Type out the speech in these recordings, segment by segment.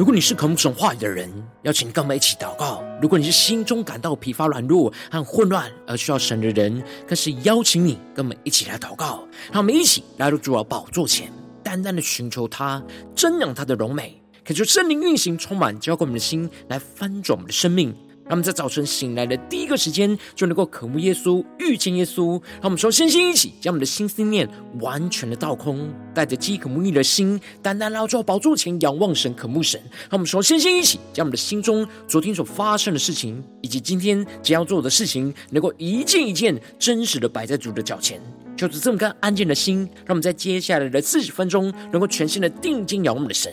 如果你是渴慕神话语的人，邀请跟我们一起祷告；如果你是心中感到疲乏软弱和混乱而需要神的人，更是邀请你跟我们一起来祷告。让我们一起来到主的宝座前，单单的寻求他，瞻仰他的荣美，恳求圣灵运行，充满浇灌我们的心，来翻转我们的生命。让我们在早晨醒来的第一个时间，就能够渴慕耶稣、遇见耶稣。让我们说，先先一起将我们的心思念完全的倒空，带着饥渴慕义的心，单单来到宝座前仰望神、渴慕神。让我们说，先先一起将我们的心中昨天所发生的事情，以及今天将要做的事情，能够一件一件真实的摆在主的脚前。就是这么个安静的心，让我们在接下来的四十分钟，能够全心的定睛仰望我们的神。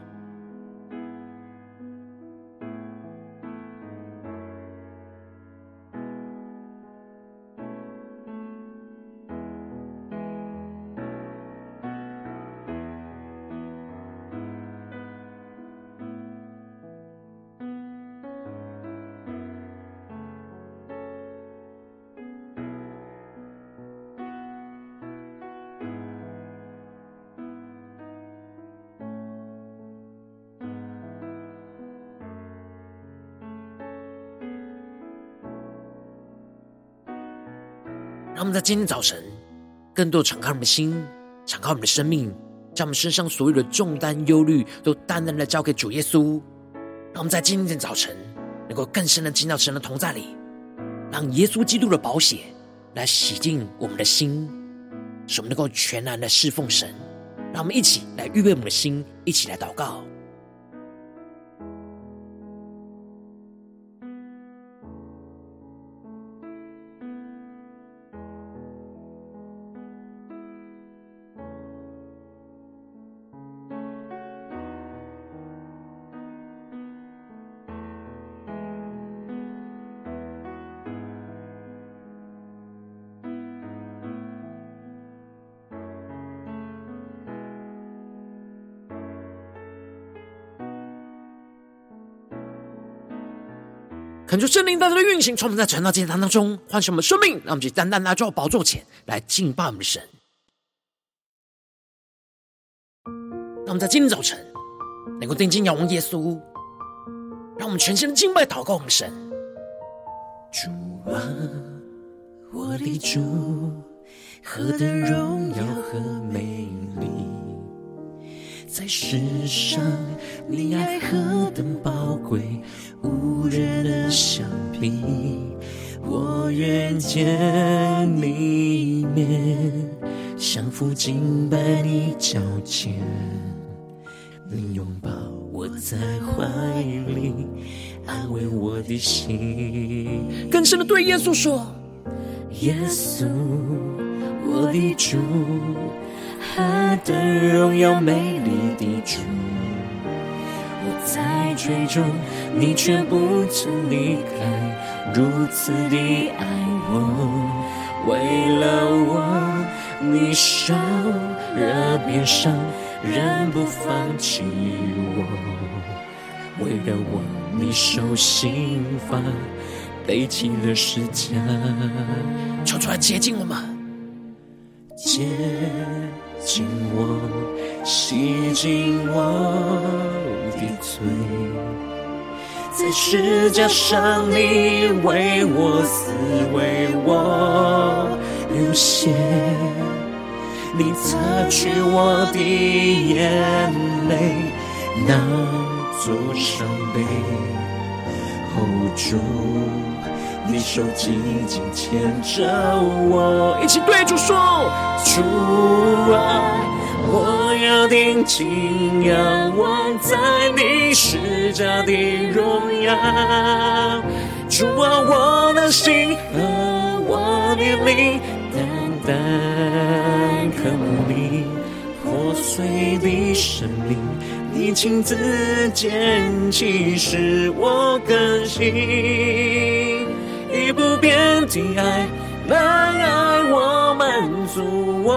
让我们在今天早晨，更多敞开我们的心，敞开我们的生命，将我们身上所有的重担、忧虑，都单单的交给主耶稣。让我们在今天早晨，能够更深的进到神的同在里，让耶稣基督的宝血来洗净我们的心，使我们能够全然的侍奉神。让我们一起来预备我们的心，一起来祷告。恳求圣灵在这的运行，从我们在晨祷祭坛当中唤醒我们生命，让我们去单单来到宝座前来敬拜我们的神。让我们在今天早晨能够定睛仰望耶稣，让我们全心的敬拜祷告我们神。主啊，我的主，何等荣耀和美丽，在世上你爱何等宝贵。无人能相比，我愿见你一面，降服敬拜你脚前，你拥抱我在怀里，安慰我的心。更深的对耶稣说：耶稣，我的主，何等荣耀美丽的主。我在追逐，你却不曾离开，如此的爱我，为了我，你受了别伤，仍不放弃我；为了我，你受刑罚，背起了世界，求出来接近我们，接近我，洗净我。的罪，在十架上你为我死，为我流血，你擦去我的眼泪，那座伤悲，hold 住，你手紧紧牵着我，一起对主说，主啊。我要定睛仰望在你十架的荣耀，主啊，我的心和我的灵，单单渴慕你破碎的生命，你亲自捡起使我更新，不变的爱来爱我满足我。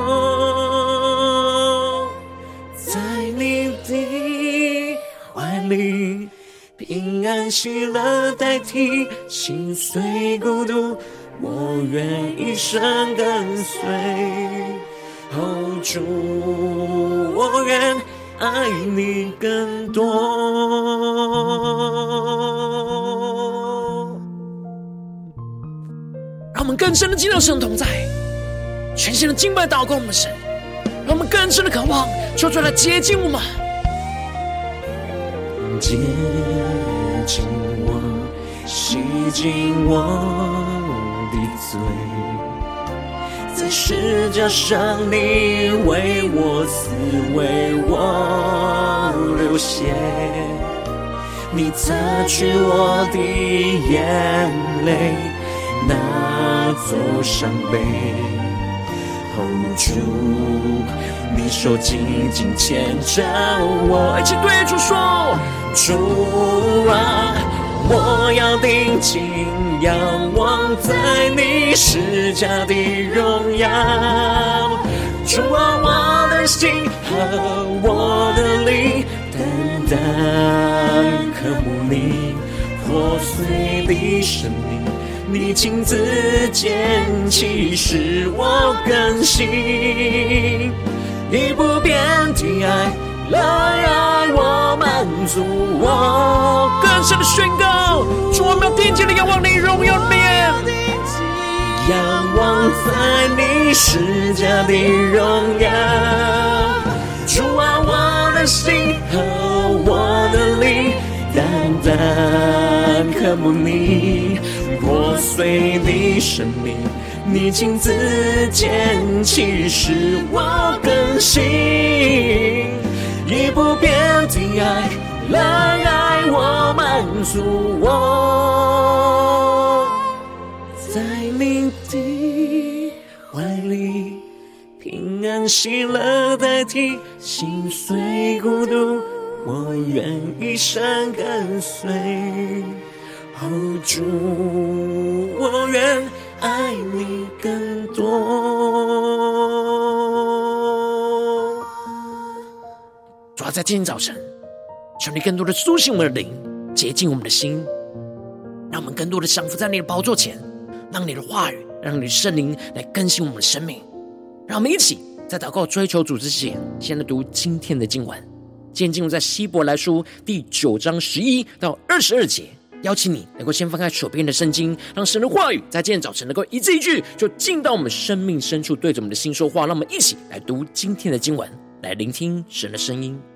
在你的怀里平安喜乐代替心碎孤独，我愿一生跟随。哦，主，我愿爱你更多。我们更深的进入神同在，全新的敬拜祷告我们的神，让我们更深的渴望，求主来接近我们，接近我，洗净我的罪。在十架上，你为我死，为我流血，你擦去我的眼泪，那座伤悲。哦，主，你手紧紧牵着我，一起对主说，主啊。我要定睛仰望在你施加的荣耀，主啊，我的心和我的灵，单单渴慕你破碎的生命，你亲自拣起使我更新，你不变的爱。来爱我，满足我，更深的宣告，主，我们要定睛的仰望你荣耀的面，仰望在你十架的荣耀。主啊，我的心和我的灵，单单渴慕你破碎的生命，你亲自拣起使我更新。以不变的爱来爱我，满足我，在你的怀里，平安喜乐代替心碎孤独，我愿一生跟随。主，我愿爱你更多。主要在今天早晨，求你更多的苏醒我们的灵，洁净我们的心，让我们更多的降服在你的宝座前，让你的话语，让你的圣灵来更新我们的生命。让我们一起在祷告追求主之前，先来读今天的经文。今天进入在希伯来书第九章十一到二十二节，邀请你能够先翻开手边的圣经，让神的话语在今天早晨能够一字一句，就进到我们生命深处，对着我们的心说话。让我们一起来读今天的经文。来聆听神的声音。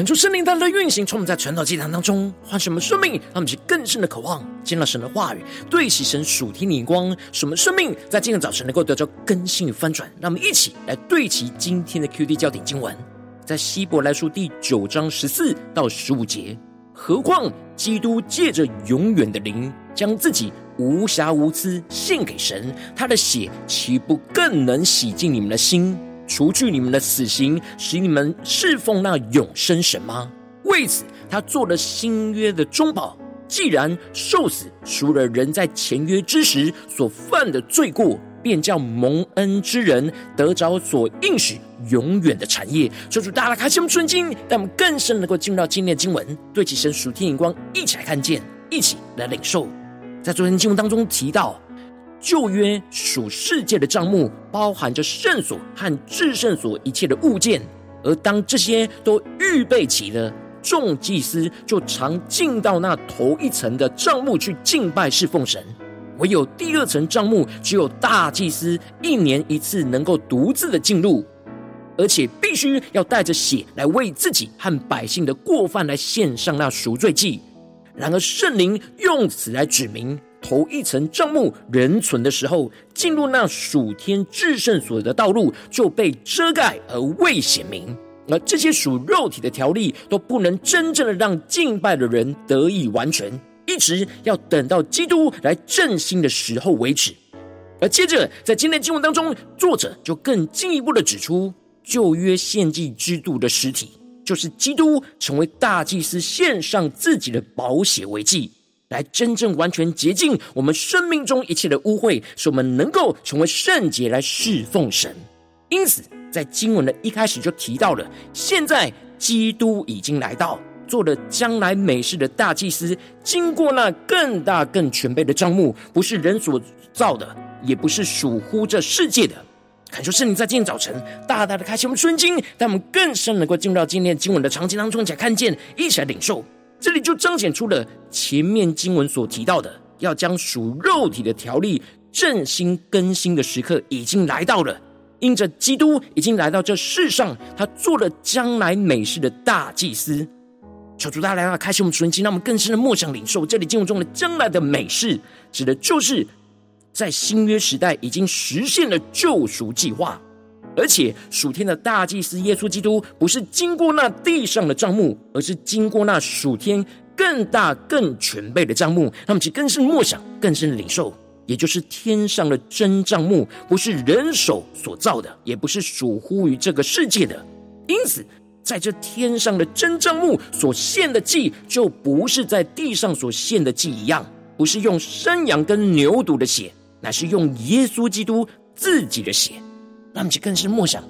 恳求圣灵大大的运行，从我们在传道祭坛当中唤醒我们生命，让我们去更深的渴望见到神的话语，对齐神属天的眼光，使我们生命在今天早晨能够得到更新与翻转。让我们一起来对齐今天的 QD 焦点经文，在希伯来书第九章十四到十五节。何况基督借着永远的灵，将自己无瑕无疵献给神，他的血岂不更能洗净你们的心？除去你们的死刑，使你们侍奉那永生神吗？为此，他做了新约的中保。既然受死赎了人在前约之时所犯的罪过，便叫蒙恩之人得着所应许永远的产业。求主大大开心们纯经，让我们更深能够进入到今天的经文，对齐神属天眼光，一起来看见，一起来领受。在昨天经文当中提到。旧约属世界的帐幕，包含着圣所和至圣所一切的物件，而当这些都预备齐了，众祭司就常进到那头一层的帐幕去敬拜侍奉神。唯有第二层帐幕，只有大祭司一年一次能够独自的进入，而且必须要带着血来为自己和百姓的过犯来献上那赎罪祭。然而圣灵用此来指明。头一层帐幕仍存的时候，进入那属天至圣所的道路就被遮盖而未显明，而这些属肉体的条例都不能真正的让敬拜的人得以完全，一直要等到基督来振兴的时候为止。而接着在今天经文当中，作者就更进一步的指出，旧约献祭制度的实体就是基督成为大祭司，献上自己的宝血为祭。来真正完全洁净我们生命中一切的污秽，使我们能够成为圣洁来侍奉神。因此，在经文的一开始就提到了，现在基督已经来到，做了将来美事的大祭司，经过那更大更全备的帐幕，不是人所造的，也不是属乎这世界的。恳求圣灵在今天早晨大大的开启我们顺经，让我们更深能够进入到今天经文的场景当中，一起来看见，一起来领受。这里就彰显出了前面经文所提到的，要将属肉体的条例振兴更新的时刻已经来到了。因着基督已经来到这世上，他做了将来美事的大祭司。求主大家来到开启我们纯心，让我们更深的默想领受。这里经文中的将来的美事，指的就是在新约时代已经实现了救赎计划。而且属天的大祭司耶稣基督，不是经过那地上的帐幕，而是经过那属天更大更全备的帐幕。他们其更是默想，更是领受，也就是天上的真帐幕，不是人手所造的，也不是属乎于这个世界的。因此，在这天上的真帐幕所献的祭，就不是在地上所献的祭一样，不是用山羊跟牛犊的血，乃是用耶稣基督自己的血。让我们更是默想，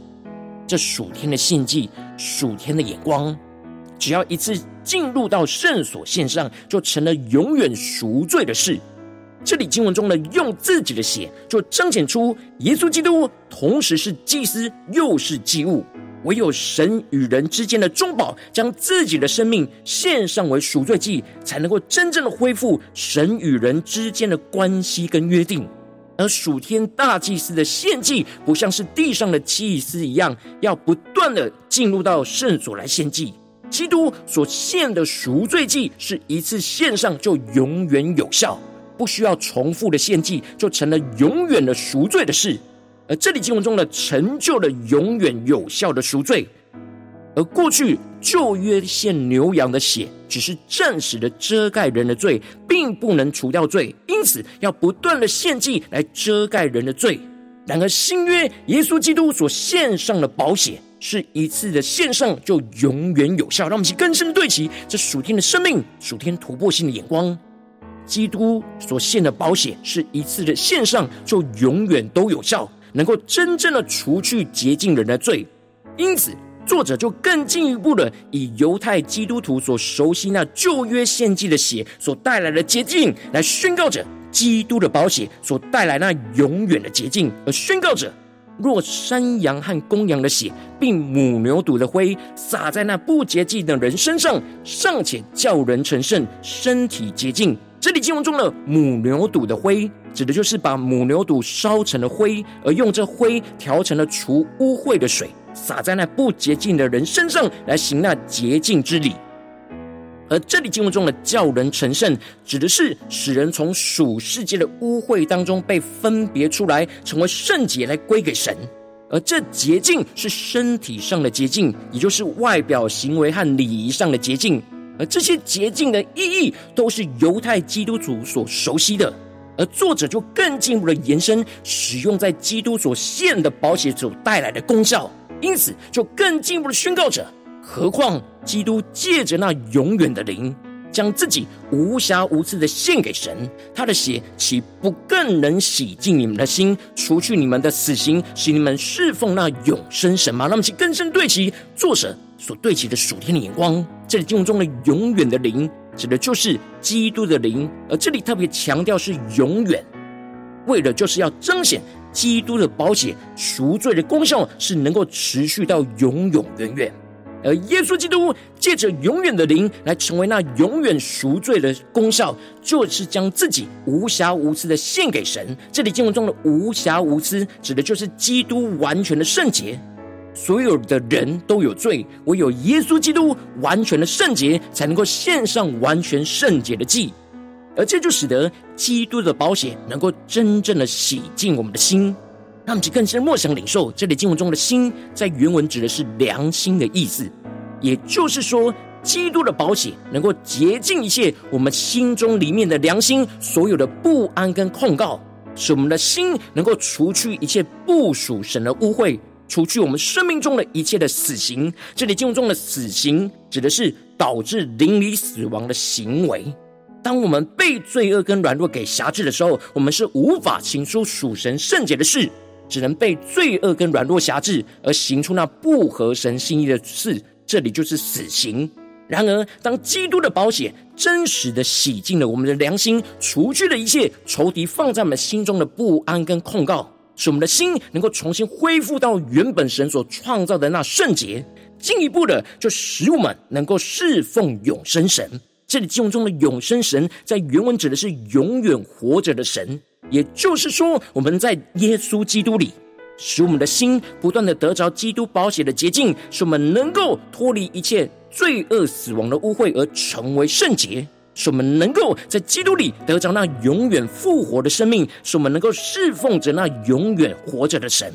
这属天的献祭，属天的眼光，只要一次进入到圣所献上，就成了永远赎罪的事。这里经文中的用自己的血，就彰显出耶稣基督同时是祭司，又是祭物。唯有神与人之间的中保，将自己的生命献上为赎罪祭，才能够真正的恢复神与人之间的关系跟约定。而属天大祭司的献祭，不像是地上的祭司一样，要不断的进入到圣所来献祭。基督所献的赎罪祭，是一次献上就永远有效，不需要重复的献祭，就成了永远的赎罪的事。而这里经文中的成就了永远有效的赎罪。而过去旧约献牛羊的血，只是暂时的遮盖人的罪，并不能除掉罪，因此要不断的献祭来遮盖人的罪。然而新约耶稣基督所献上的宝血，是一次的献上就永远有效。让我们去更深的对齐这属天的生命、属天突破性的眼光。基督所献的宝血，是一次的献上就永远都有效，能够真正的除去洁净人的罪，因此。作者就更进一步的以犹太基督徒所熟悉那旧约献祭的血所带来的洁净，来宣告着基督的宝血所带来那永远的洁净，而宣告着若山羊和公羊的血，并母牛犊的灰洒在那不洁净的人身上，尚且叫人成圣，身体洁净。这里经文中的母牛犊的灰，指的就是把母牛犊烧成了灰，而用这灰调成了除污秽的水。撒在那不洁净的人身上，来行那洁净之礼。而这里经文中的叫人成圣，指的是使人从属世界的污秽当中被分别出来，成为圣洁，来归给神。而这洁净是身体上的洁净，也就是外表行为和礼仪上的洁净。而这些洁净的意义，都是犹太基督徒所熟悉的。而作者就更进一步的延伸，使用在基督所献的宝血所带来的功效，因此就更进一步的宣告着。何况基督借着那永远的灵，将自己无瑕无疵的献给神，他的血岂不更能洗净你们的心，除去你们的死刑，使你们侍奉那永生神吗？那么，请更深对齐作者所对齐的属天的眼光。这里经文中的永远的灵，指的就是基督的灵，而这里特别强调是永远，为的就是要彰显基督的宝血赎罪的功效是能够持续到永永远远。而耶稣基督借着永远的灵来成为那永远赎罪的功效，就是将自己无瑕无疵的献给神。这里经文中的无瑕无疵，指的就是基督完全的圣洁。所有的人都有罪，唯有耶稣基督完全的圣洁，才能够献上完全圣洁的祭。而这就使得基督的宝血能够真正的洗净我们的心。让我们去更深默想领受，这里经文中的心，在原文指的是良心的意思。也就是说，基督的宝血能够洁净一切我们心中里面的良心，所有的不安跟控告，使我们的心能够除去一切不属神的污秽，除去我们生命中的一切的死刑。这里经文中的死刑，指的是导致灵里死亡的行为。当我们被罪恶跟软弱给辖制的时候，我们是无法行出属神圣洁的事。只能被罪恶跟软弱辖制，而行出那不合神心意的事，这里就是死刑。然而，当基督的宝血真实的洗净了我们的良心，除去了一切仇敌放在我们心中的不安跟控告，使我们的心能够重新恢复到原本神所创造的那圣洁，进一步的就使我们能够侍奉永生神。这里经文中的永生神，在原文指的是永远活着的神。也就是说，我们在耶稣基督里，使我们的心不断的得着基督宝血的洁净，使我们能够脱离一切罪恶、死亡的污秽，而成为圣洁；使我们能够在基督里得着那永远复活的生命，使我们能够侍奉着那永远活着的神。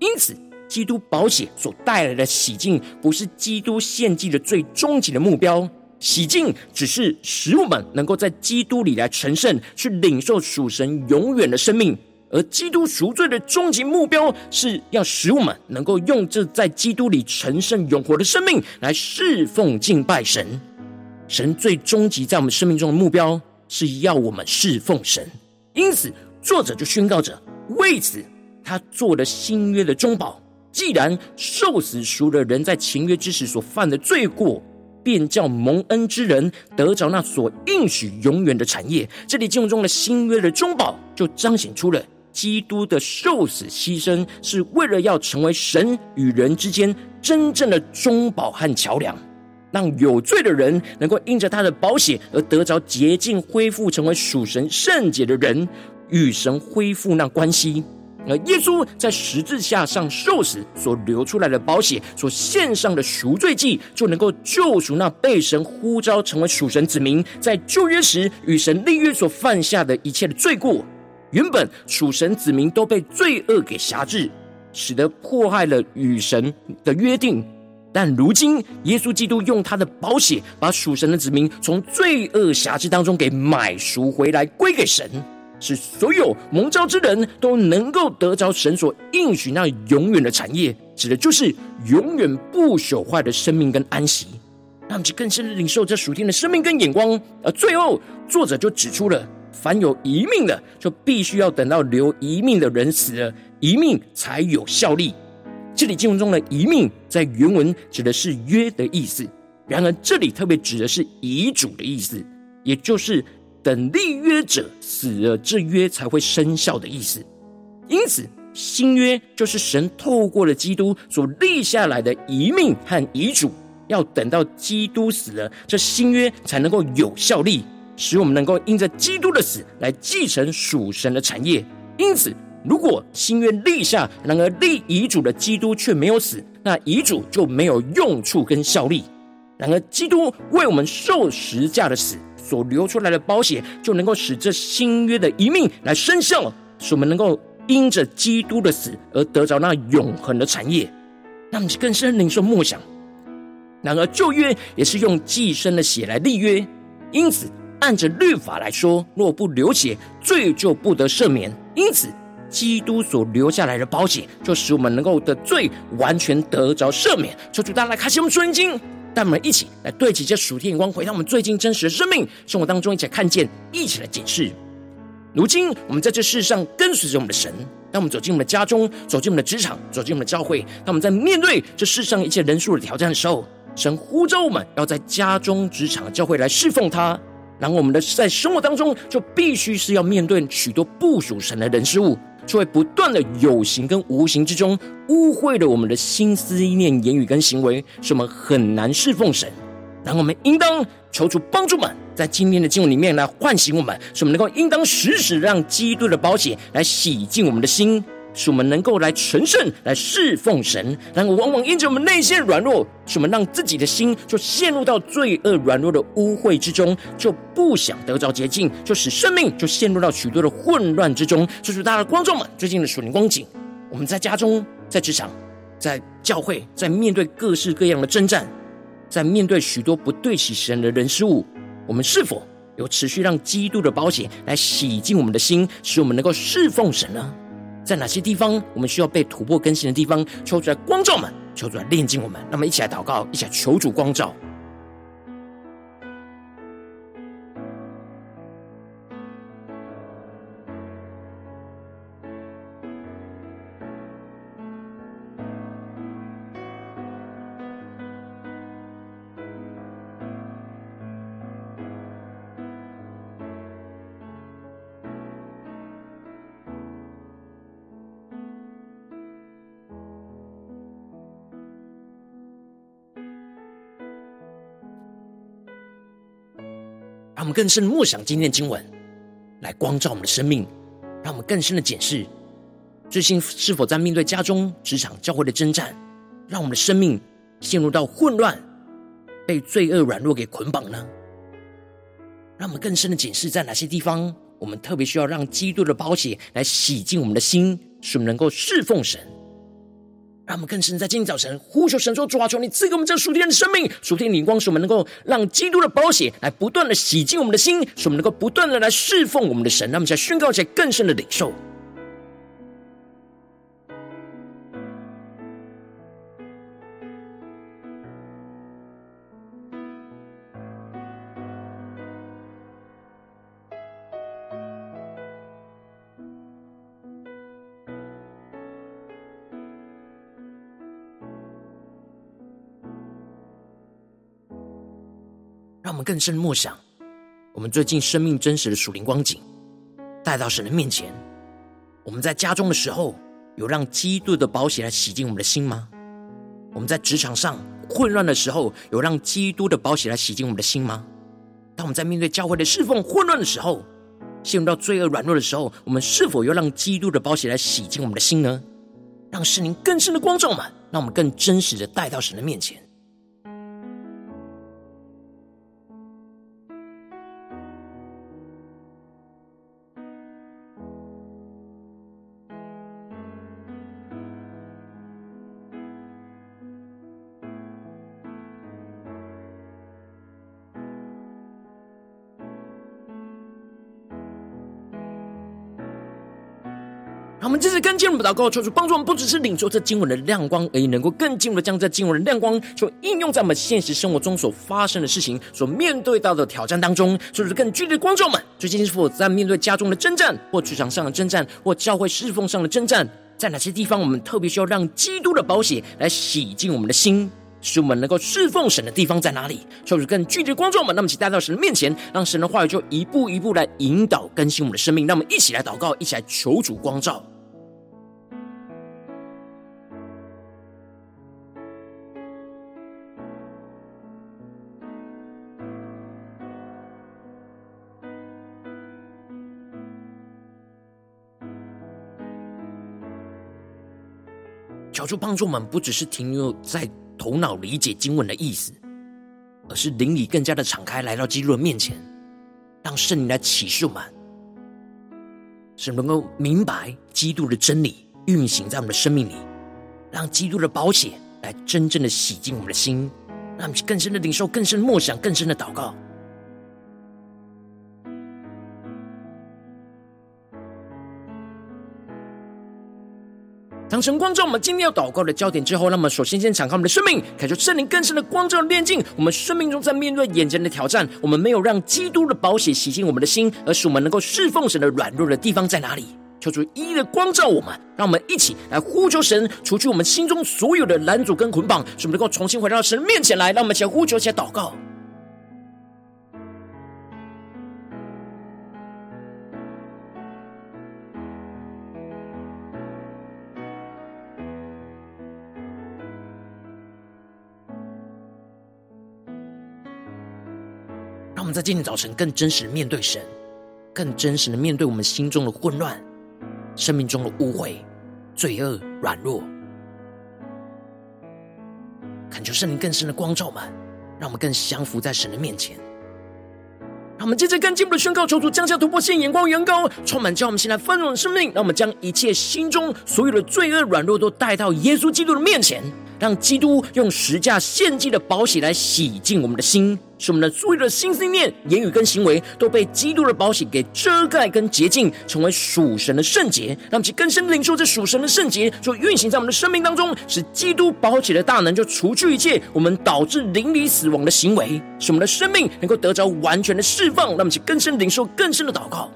因此，基督保险所带来的洗净，不是基督献祭的最终极的目标。洗净只是使我们能够在基督里来成圣，去领受属神永远的生命；而基督赎罪的终极目标，是要使我们能够用这在基督里成圣永活的生命来侍奉敬拜神。神最终极在我们生命中的目标，是要我们侍奉神。因此，作者就宣告着：为此，他做了新约的中保。既然受死赎了人在前约之时所犯的罪过。便叫蒙恩之人得着那所应许永远的产业。这里经文中的新约的中保，就彰显出了基督的受死牺牲，是为了要成为神与人之间真正的中保和桥梁，让有罪的人能够因着他的保险而得着洁净，恢复成为属神圣洁的人，与神恢复那关系。而耶稣在十字架上受死所流出来的宝血，所献上的赎罪祭，就能够救赎那被神呼召成为属神子民，在旧约时与神立约所犯下的一切的罪过。原本属神子民都被罪恶给辖制，使得迫害了与神的约定。但如今耶稣基督用他的宝血，把属神的子民从罪恶辖制当中给买赎回来，归给神。使所有蒙召之人都能够得着神所应许那永远的产业，指的就是永远不朽坏的生命跟安息。让我们更深的领受这属天的生命跟眼光。而最后，作者就指出了，凡有遗命的，就必须要等到留遗命的人死了，遗命才有效力。这里经文中的遗命，在原文指的是约的意思，然而这里特别指的是遗嘱的意思，也就是。等立约者死了，这约才会生效的意思。因此，新约就是神透过了基督所立下来的遗命和遗嘱，要等到基督死了，这新约才能够有效力，使我们能够因着基督的死来继承属神的产业。因此，如果新约立下，然而立遗嘱的基督却没有死，那遗嘱就没有用处跟效力。然而，基督为我们受十架的死所流出来的宝血，就能够使这新约的遗命来生效，使我们能够因着基督的死而得着那永恒的产业。那么，更深领受默想。然而，旧约也是用祭牲的血来立约，因此按着律法来说，若不流血，罪就不得赦免。因此，基督所留下来的宝血，就使我们能够的罪完全得着赦免。求主大家来开启我们圣经。带我们一起来对齐这属天眼光，回到我们最近真实的生命生活当中，一起来看见，一起来解释。如今我们在这世上跟随着我们的神，当我们走进我们的家中，走进我们的职场，走进我们的教会，当我们在面对这世上一切人数的挑战的时候，神呼召我们要在家中、职场、教会来侍奉他。然后我们的在生活当中，就必须是要面对许多不属神的人事物。就会不断的有形跟无形之中污秽了我们的心思意念、言语跟行为，使我们很难侍奉神。然后我们应当求主帮助们，在今天的经文里面来唤醒我们，使我们能够应当时时让基督的宝血来洗净我们的心。使我们能够来成圣，来侍奉神，然而往往因着我们内心软弱，使我们让自己的心就陷入到罪恶软弱的污秽之中，就不想得着洁净，就使生命就陷入到许多的混乱之中。所以说，大家的观众们，最近的属灵光景，我们在家中、在职场、在教会，在面对各式各样的征战，在面对许多不对起神的人事物，我们是否有持续让基督的宝血来洗净我们的心，使我们能够侍奉神呢？在哪些地方我们需要被突破更新的地方，求主来光照们，求主来炼净我们。那么，一起来祷告，一起来求主光照。们更深的默想今天的经文，来光照我们的生命，让我们更深的检视，最近是否在面对家中、职场、教会的征战，让我们的生命陷入到混乱，被罪恶软弱给捆绑呢？让我们更深的检视，在哪些地方，我们特别需要让基督的宝血来洗净我们的心，使我们能够侍奉神。让我们更深在今天早晨呼求神说：“主啊，求你赐给我们这属天的生命，属天的灵光，使我们能够让基督的宝血来不断的洗净我们的心，使我们能够不断的来侍奉我们的神。那么才宣告起更深的领受。”们更深默想，我们最近生命真实的属灵光景，带到神的面前。我们在家中的时候，有让基督的宝血来洗净我们的心吗？我们在职场上混乱的时候，有让基督的宝血来洗净我们的心吗？当我们在面对教会的侍奉混乱的时候，陷入到罪恶软弱的时候，我们是否有让基督的宝血来洗净我们的心呢？让圣灵更深的光照们，让我们更真实的带到神的面前。让我们这次跟进我们祷告，求主帮助我们，不只是领受这经文的亮光而已，能够更进一步的将这经文的亮光，就应用在我们现实生活中所发生的事情、所面对到的挑战当中，就是更具体的光照们。最近是否在面对家中的征战，或职场上的征战，或教会侍奉上的征战，在哪些地方我们特别需要让基督的宝血来洗净我们的心，使我们能够侍奉神的地方在哪里？求主更具体的光照们，那么，请带到神的面前，让神的话语就一步一步来引导更新我们的生命。让我们一起来祷告，一起来求主光照。主帮助我们，不只是停留在头脑理解经文的意思，而是灵里更加的敞开，来到基督的面前，让圣灵来启示我们，使能够明白基督的真理运行在我们的生命里，让基督的宝血来真正的洗净我们的心，让我们更深的领受、更深的默想、更深的祷告。神光照我们今天要祷告的焦点之后，那么首先先敞开我们的生命，感受圣灵更深的光照炼净我们生命中在面对眼前的挑战，我们没有让基督的宝血洗净我们的心，而是我们能够侍奉神的软弱的地方在哪里？求主一一的光照我们，让我们一起来呼求神，除去我们心中所有的拦阻跟捆绑，使我们能够重新回到神面前来。让我们一起来呼求，一起来祷告。在今天早晨，更真实的面对神，更真实的面对我们心中的混乱、生命中的污秽、罪恶、软弱，恳求圣灵更深的光照我们，让我们更降服在神的面前。让我们接着更进一步的宣告：求主降下突破性眼光，远高，充满叫我们现在丰盛的生命。让我们将一切心中所有的罪恶、软弱都带到耶稣基督的面前。让基督用十架献祭的宝血来洗净我们的心，使我们的所有的心思念、言语跟行为都被基督的宝血给遮盖跟洁净，成为属神的圣洁。让我们去更深领受这属神的圣洁，就运行在我们的生命当中，使基督宝血的大能就除去一切我们导致灵里死亡的行为，使我们的生命能够得着完全的释放。让我们去更深领受更深的祷告。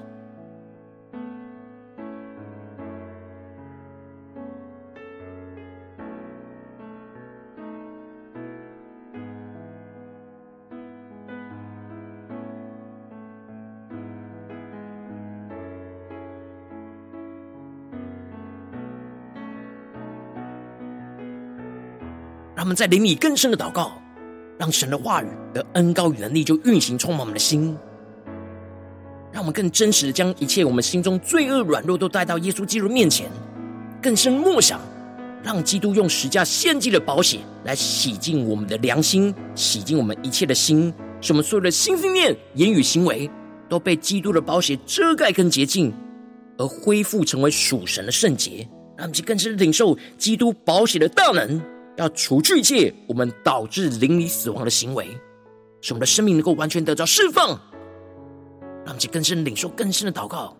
他们在灵里更深的祷告，让神的话语的恩膏与能力就运行充满我们的心，让我们更真实的将一切我们心中罪恶软弱都带到耶稣基督面前，更深默想，让基督用十架献祭的宝血来洗净我们的良心，洗净我们一切的心，使我们所有的心思念、言语行为都被基督的宝血遮盖跟洁净，而恢复成为属神的圣洁，让我们去更深领受基督宝血的大能。要除去一切我们导致邻里死亡的行为，使我们的生命能够完全得到释放，让我们更深领受更深的祷告。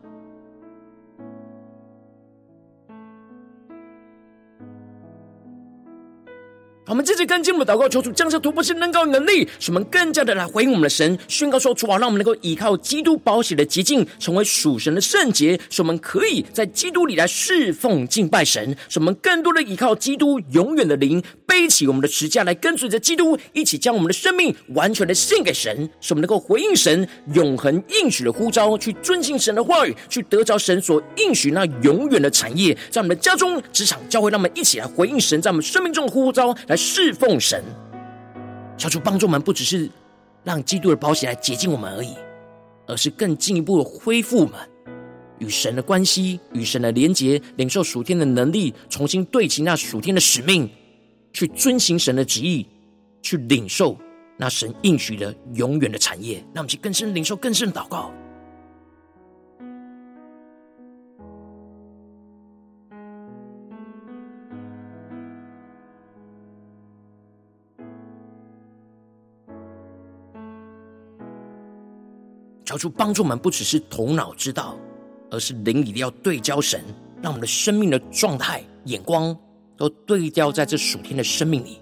我们这次跟进我们的祷告，求主降下突破性、能高能力，使我们更加的来回应我们的神，宣告说：主啊，让我们能够依靠基督宝血的洁净，成为属神的圣洁，使我们可以在基督里来侍奉敬拜神，使我们更多的依靠基督永远的灵，背起我们的十架来跟随着基督，一起将我们的生命完全的献给神，使我们能够回应神永恒应许的呼召，去遵行神的话语，去得着神所应许那永远的产业，在我们的家中、职场、教会，让我们一起来回应神在我们生命中的呼召来。侍奉神，求主帮助我们，不只是让基督的宝血来洁净我们而已，而是更进一步的恢复我们与神的关系，与神的连结，领受属天的能力，重新对齐那属天的使命，去遵行神的旨意，去领受那神应许的永远的产业。让我们去更深领受，更深祷告。求主帮助我们，不只是头脑知道，而是灵里要对焦神，让我们的生命的状态、眼光都对焦在这属天的生命里。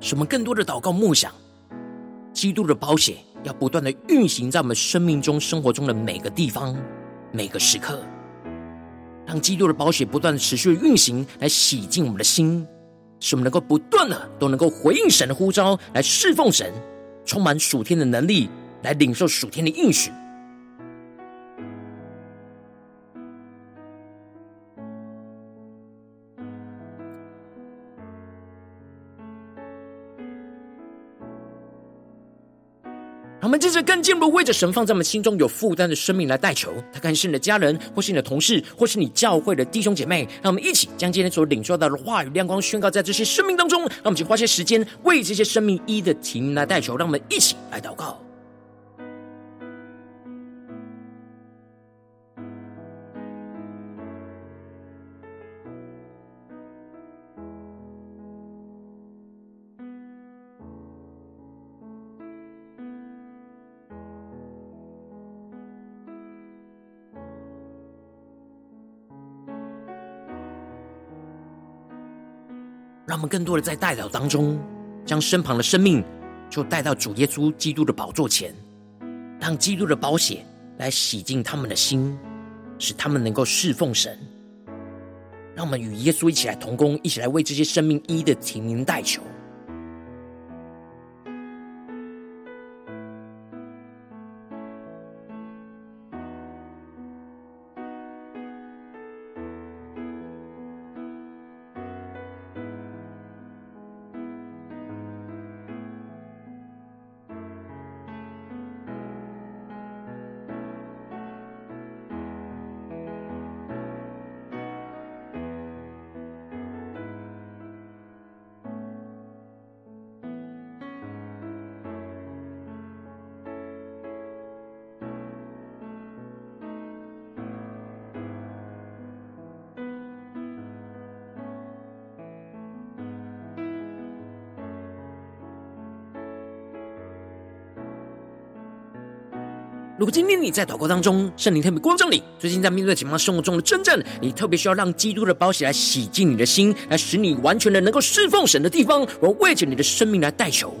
使我们更多的祷告梦想，基督的宝血。要不断的运行在我们生命中、生活中的每个地方、每个时刻，让基督的宝血不断的持续的运行，来洗净我们的心，使我们能够不断的都能够回应神的呼召，来侍奉神，充满属天的能力，来领受属天的应许。我们接着更进一步为着神放在我们心中有负担的生命来代求。他看是你的家人，或是你的同事，或是你教会的弟兄姐妹。让我们一起将今天所领受到的话语亮光宣告在这些生命当中。让我们去花些时间为这些生命一的提名来代求。让我们一起来祷告。我们更多的在代祷当中，将身旁的生命就带到主耶稣基督的宝座前，让基督的宝血来洗净他们的心，使他们能够侍奉神。让我们与耶稣一起来同工，一起来为这些生命一一的提名代求。今天你在祷告当中，圣灵特别光照你，最近在面对警方生活中的真正，你特别需要让基督的宝血来洗净你的心，来使你完全的能够侍奉神的地方，我为着你的生命来代求。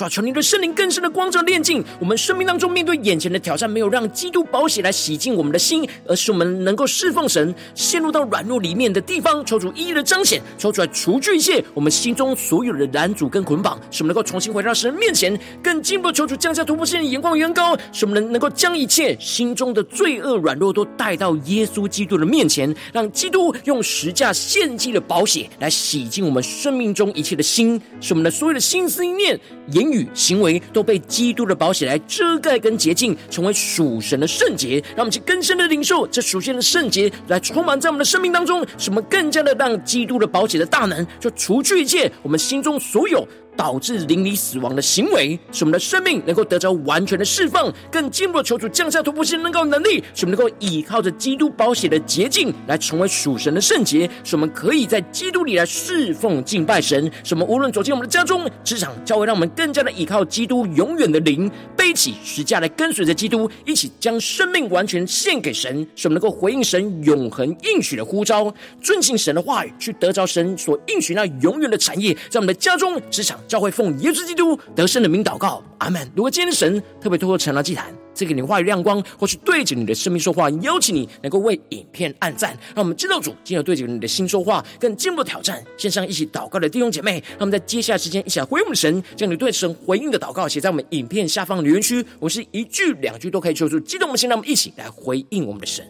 主啊，求你的圣灵更深的光照炼净我们生命当中面对眼前的挑战，没有让基督宝血来洗净我们的心，而是我们能够侍奉神，陷入到软弱里面的地方，求主一一的彰显，求主来除去一切我们心中所有的拦阻跟捆绑，使我们能够重新回到神面前，更进一步求主降下突破性的眼光远高，使我们能能够将一切心中的罪恶软弱都带到耶稣基督的面前，让基督用十架献祭的宝血来洗净我们生命中一切的心，使我们的所有的心思意念。言语行为都被基督的宝血来遮盖跟洁净，成为属神的圣洁。让我们去更深的领受这属神的圣洁，来充满在我们的生命当中，使我们更加的让基督的宝血的大能，就除去一切我们心中所有。导致邻里死亡的行为，使我们的生命能够得着完全的释放，更进一步的求主降下突破性能够能力，使我们能够依靠着基督宝血的洁净，来成为属神的圣洁，使我们可以在基督里来侍奉敬拜神。使我们无论走进我们的家中、职场、教会，让我们更加的依靠基督永远的灵，背起十架来跟随着基督，一起将生命完全献给神，使我们能够回应神永恒应许的呼召，遵行神的话语，去得着神所应许那永远的产业，在我们的家中、职场。教会奉耶稣基督得胜的名祷告，阿门。如果今天神特别透过晨祷祭坛，赐给你话语亮光，或是对着你的生命说话，邀请你能够为影片按赞，让我们知道主今日对着你的心说话，更进一步挑战线上一起祷告的弟兄姐妹，让我们在接下来时间一起来回应我们神，将你对神回应的祷告写在我们影片下方留言区，我是一句两句都可以求助，激动我们心，让我们一起来回应我们的神。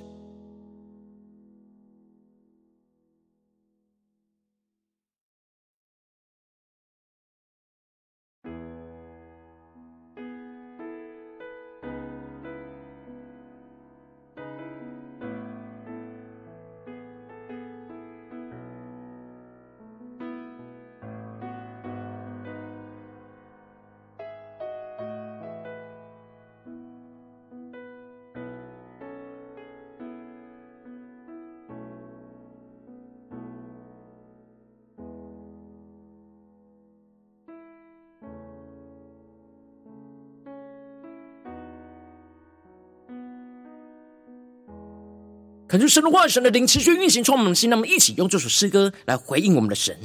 恳求神的话语，神的灵持续运行，充满我们心。那么，一起用这首诗歌来回应我们的神，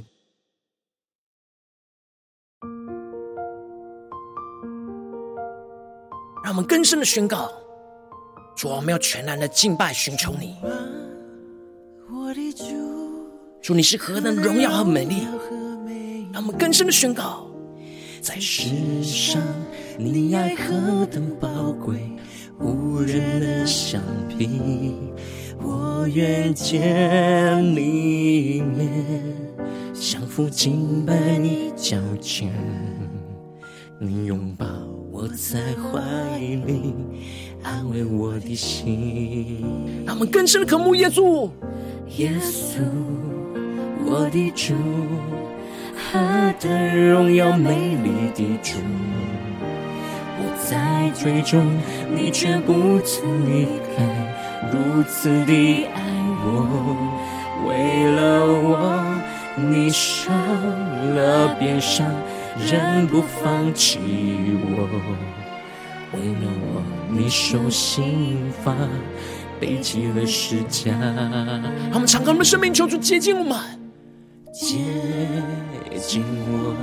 让我们更深的宣告：主，我们要全然的敬拜、寻求你。主，你是何等荣耀和美丽！让我们更深的宣告：在世上，你爱何等宝贵，无人能相比。我愿见你面，降服敬拜你脚前，你拥抱我在怀里安慰我的心。让我们更深的渴慕耶稣，耶稣，我的主，何等荣耀美丽的主！我在追逐，你却不曾离开，如此的爱我，为了我，你受了别伤。仍不放弃我，为了我，你受刑罚，背起了十架。让我们敞开我们的生命，求主接近我们，接近我，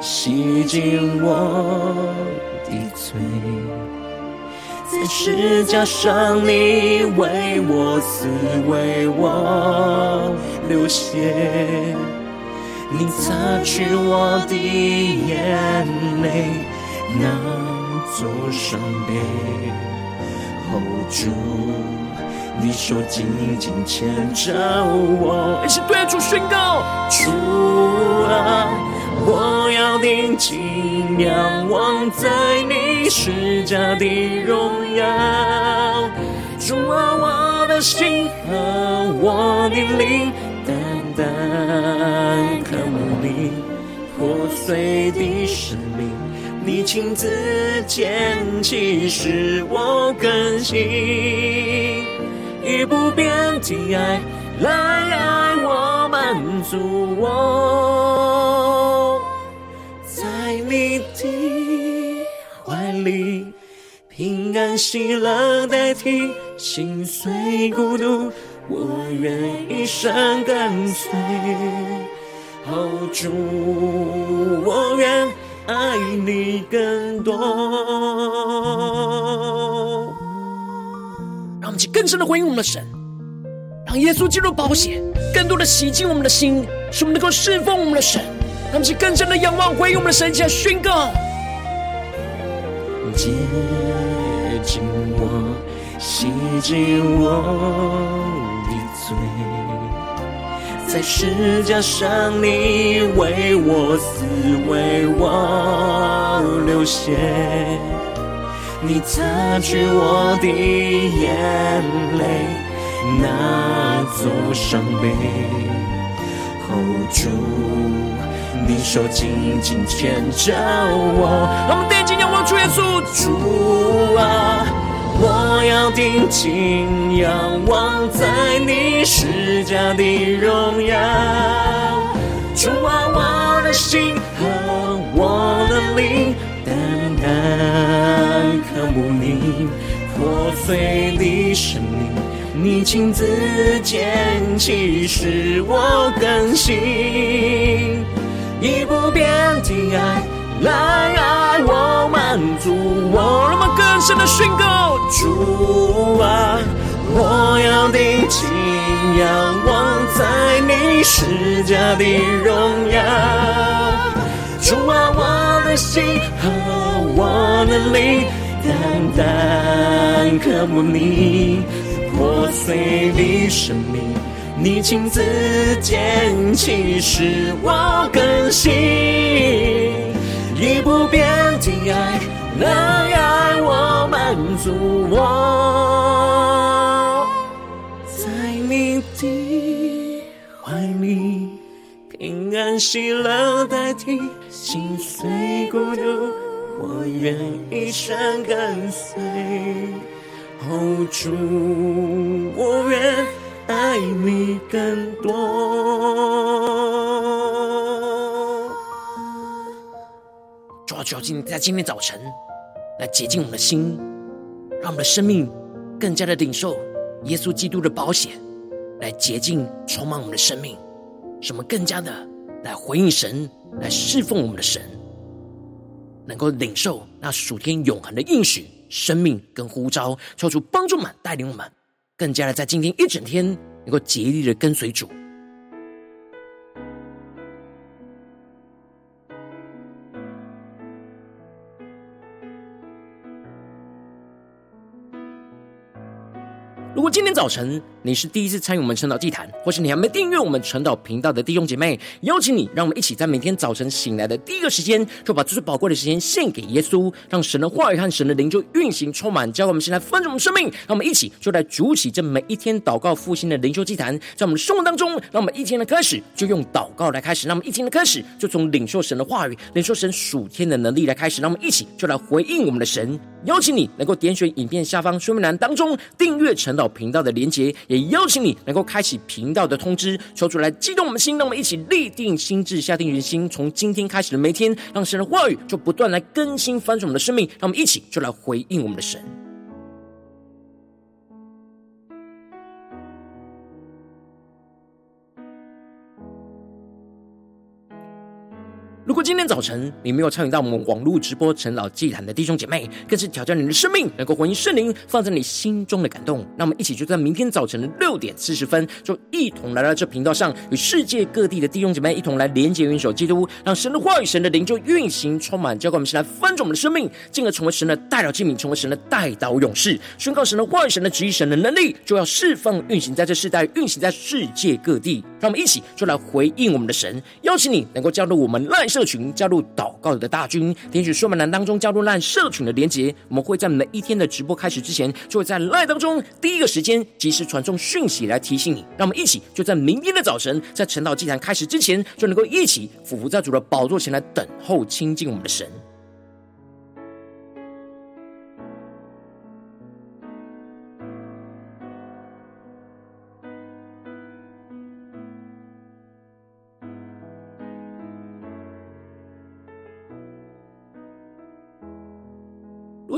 洗净我的罪。在十加上，你为我死，为我流血。你擦去我的眼泪，那座伤悲，hold 住，你手紧紧牵着我，一起对主宣告：主啊，我要定睛仰望在你十架的荣耀。主啊，我的心和我的灵。单渴慕你破碎的生命，你亲自捡起，使我更新，以不变的爱来爱我，满足我，你怀里，平安喜乐代替心碎孤独。我愿一生跟随，主，我愿爱你更多。让我们去更深的回应我们的神，让耶稣进入保险更多。的洗净我们的心，使我们能够侍奉我们的神。让我们去更深的仰望回应我们的神，起来宣告：洁净我，洗净我的罪。在十架上，你为我死，为我流血，你擦去我的眼泪，那座伤悲，hold 住，你手紧紧牵着我。让我们定睛仰望主耶稣，主啊。我要定睛仰望在你十架的荣耀，主啊，我的心和我的灵，单单渴慕你破碎的生命，你亲自捡起，使我更新，以不变的爱来爱我，满足我。让我们更深的宣告。主啊，我要定睛仰望在你十架的荣耀。主啊，我的心和我的灵，单单渴慕你破碎的生命，你亲自捡起，使我更新，以不变的爱来爱我。满足我，在你的怀里，平安喜乐代替心碎孤独，我愿一生跟随。哦，主，我愿爱你更多。主啊，求你在今天早晨来洁净我们的心。让我们的生命更加的领受耶稣基督的保险，来洁净充满我们的生命，使我们更加的来回应神，来侍奉我们的神，能够领受那属天永恒的应许、生命跟呼召，求主帮助们带领我们，更加的在今天一整天能够竭力的跟随主。早晨你是第一次参与我们晨祷祭坛，或是你还没订阅我们晨祷频道的弟兄姐妹，邀请你，让我们一起在每天早晨醒来的第一个时间，就把最宝贵的时间献给耶稣，让神的话语和神的灵就运行充满，教会我们现在丰盛的生命。让我们一起就来主起这每一天祷告复兴的灵修祭坛，在我们的生活当中，让我们一天的开始就用祷告来开始，让我们一天的开始就从领受神的话语、领受神属天的能力来开始，让我们一起就来回应我们的神。邀请你能够点选影片下方说明栏当中订阅晨祷频道的连结，也邀请你能够开启频道的通知，抽出来激动我们心，让我们一起立定心智，下定决心，从今天开始的每天，让神的话语就不断来更新翻转我们的生命，让我们一起就来回应我们的神。如果今天早晨你没有参与到我们网络直播陈老祭坛的弟兄姐妹，更是挑战你的生命，能够回应圣灵放在你心中的感动。那我们一起就在明天早晨的六点四十分，就一同来到这频道上，与世界各地的弟兄姐妹一同来连接、元首基督，让神的话语、神的灵就运行充满，教灌我们，先来翻转我们的生命，进而成为神的代祷器皿，成为神的代祷勇士，宣告神的话语、神的旨意、神的能力，就要释放、运行在这世代，运行在世界各地。让我们一起就来回应我们的神，邀请你能够加入我们赖社群，加入祷告的大军，点取说明栏当中加入赖社群的连结。我们会在每一天的直播开始之前，就会在 LINE 当中第一个时间及时传送讯息来提醒你。让我们一起就在明天的早晨，在晨祷祭坛开始之前，就能够一起俯伏在主的宝座前来等候亲近我们的神。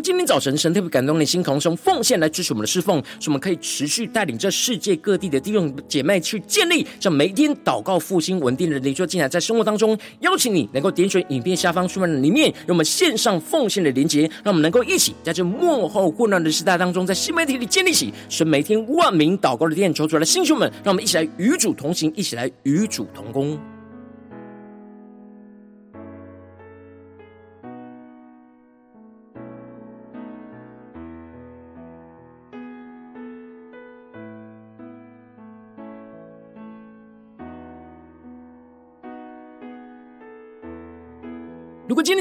今天早晨神特别感动你心，同时用奉献来支持我们的侍奉，使我们可以持续带领这世界各地的弟兄姐妹去建立这每天祷告复兴稳定的灵修进来，在生活当中邀请你能够点选影片下方说明里面有我们线上奉献的连结，让我们能够一起在这幕后混乱的时代当中，在新媒体里建立起神每天万名祷告的殿，求主来的弟兄们，让我们一起来与主同行，一起来与主同工。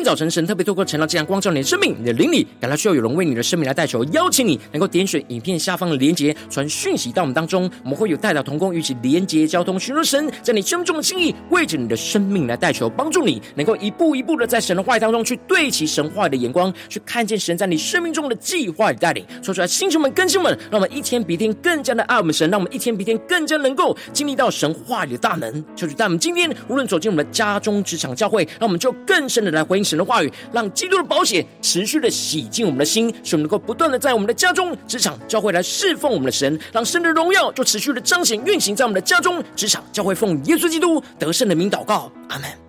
早晨神特别透过晨祷这样光照你的生命，你的灵里感到需要有人为你的生命来代求，邀请你能够点选影片下方的连结，传讯息到我们当中，我们会有代表同工与其连结交通，寻求神在你生命中的心意，为着你的生命来代求，帮助你能够一步一步的在神的话语当中去对齐神话语的眼光，去看见神在你生命中的计划与带领。说出来，弟兄们、更新们，让我们一天比一天更加的爱我们神，让我们一天比一天更加能够经历到神话语的大能。求主在我们今天无论走进我们的家中、职场、教会，让我们就更深的来。回应神神的话语，让基督的保险持续的洗净我们的心，使我们能够不断的在我们的家中、职场、教会来侍奉我们的神，让神的荣耀就持续的彰显运行在我们的家中、职场、教会，奉耶稣基督得胜的名祷告，阿门。